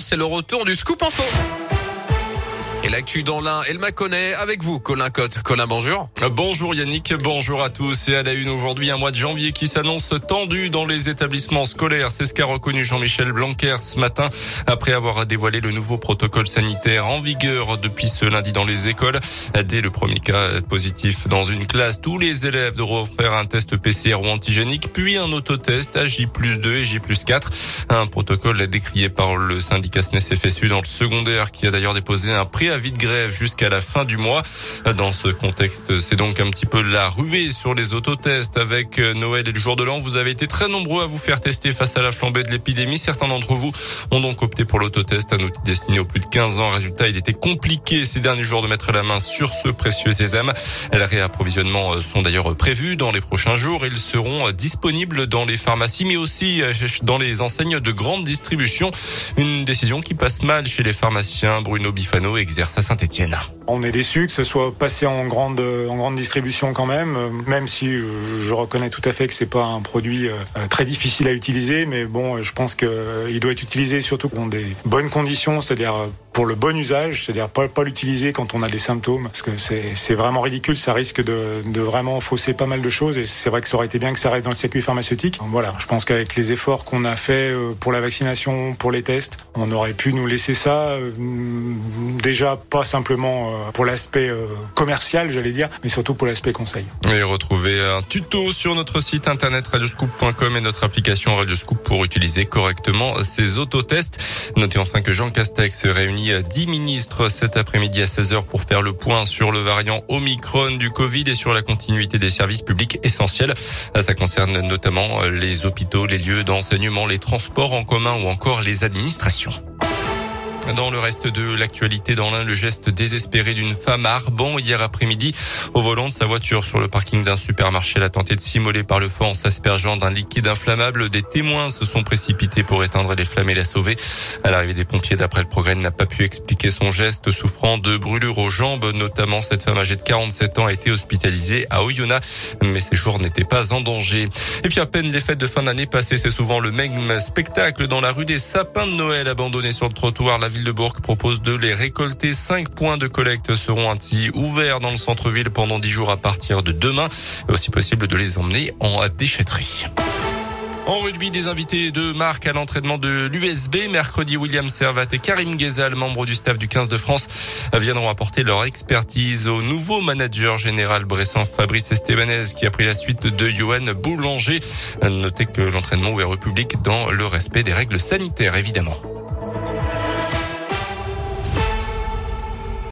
C'est le retour du Scoop Info. Et l'actu dans l'un, elle m'a connaît avec vous, Colin Cotte. Colin, bonjour. Bonjour Yannick, bonjour à tous. Et à la une aujourd'hui, un mois de janvier qui s'annonce tendu dans les établissements scolaires. C'est ce qu'a reconnu Jean-Michel Blanquer ce matin après avoir dévoilé le nouveau protocole sanitaire en vigueur depuis ce lundi dans les écoles. Dès le premier cas positif dans une classe, tous les élèves devront faire un test PCR ou antigénique, puis un autotest à J 2 et J 4. Un protocole décrié par le syndicat SNES FSU dans le secondaire qui a d'ailleurs déposé un préavis avis de grève jusqu'à la fin du mois. Dans ce contexte, c'est donc un petit peu la ruée sur les autotests avec euh, Noël et le jour de l'an. Vous avez été très nombreux à vous faire tester face à la flambée de l'épidémie. Certains d'entre vous ont donc opté pour l'autotest, un outil destiné aux plus de 15 ans. Résultat, il était compliqué ces derniers jours de mettre la main sur ce précieux sésame. Les réapprovisionnements euh, sont d'ailleurs prévus dans les prochains jours. Ils seront euh, disponibles dans les pharmacies, mais aussi dans les enseignes de grande distribution. Une décision qui passe mal chez les pharmaciens. Bruno Bifano exerce à Saint-Etienne. On est déçu que ce soit passé en grande en grande distribution quand même, même si je, reconnais tout à fait que c'est pas un produit euh, très difficile à utiliser, mais bon, je pense qu'il euh, doit être utilisé surtout dans des bonnes conditions, c'est-à-dire pour le bon usage, c'est-à-dire pas, pas l'utiliser quand on a des symptômes, parce que c'est vraiment ridicule, ça risque de, de, vraiment fausser pas mal de choses, et c'est vrai que ça aurait été bien que ça reste dans le circuit pharmaceutique. voilà, je pense qu'avec les efforts qu'on a fait euh, pour la vaccination, pour les tests, on aurait pu nous laisser ça déjà pas simplement euh, pour l'aspect euh, commercial, j'allais dire, mais surtout pour l'aspect conseil. Et retrouvez un tuto sur notre site internet radioscoop.com et notre application Radioscoop pour utiliser correctement ces autotests. Notez enfin que Jean Castex réunit 10 ministres cet après-midi à 16h pour faire le point sur le variant Omicron du Covid et sur la continuité des services publics essentiels. Ça concerne notamment les hôpitaux, les lieux d'enseignement, les transports en commun ou encore les administrations. Dans le reste de l'actualité, dans l'un, le geste désespéré d'une femme à Arban hier après-midi au volant de sa voiture sur le parking d'un supermarché. Elle a tenté de s'immoler par le feu en s'aspergeant d'un liquide inflammable. Des témoins se sont précipités pour éteindre les flammes et la sauver. À l'arrivée des pompiers, d'après le progrès, n'a pas pu expliquer son geste, souffrant de brûlures aux jambes. Notamment, cette femme âgée de 47 ans a été hospitalisée à Oyonnax, mais ses jours n'étaient pas en danger. Et puis à peine les fêtes de fin d'année passées, c'est souvent le même spectacle dans la rue des sapins de Noël abandonnés sur le trottoir. Ville de Bourg propose de les récolter. Cinq points de collecte seront ainsi ouverts dans le centre-ville pendant dix jours à partir de demain. Aussi possible de les emmener en déchetterie. En rugby, des invités de marque à l'entraînement de l'USB. Mercredi, William Servat et Karim Ghezal, membres du staff du 15 de France, viendront apporter leur expertise au nouveau manager général Bressan Fabrice Estebanez qui a pris la suite de Johan Boulanger. Notez que l'entraînement ouvert au public dans le respect des règles sanitaires, évidemment.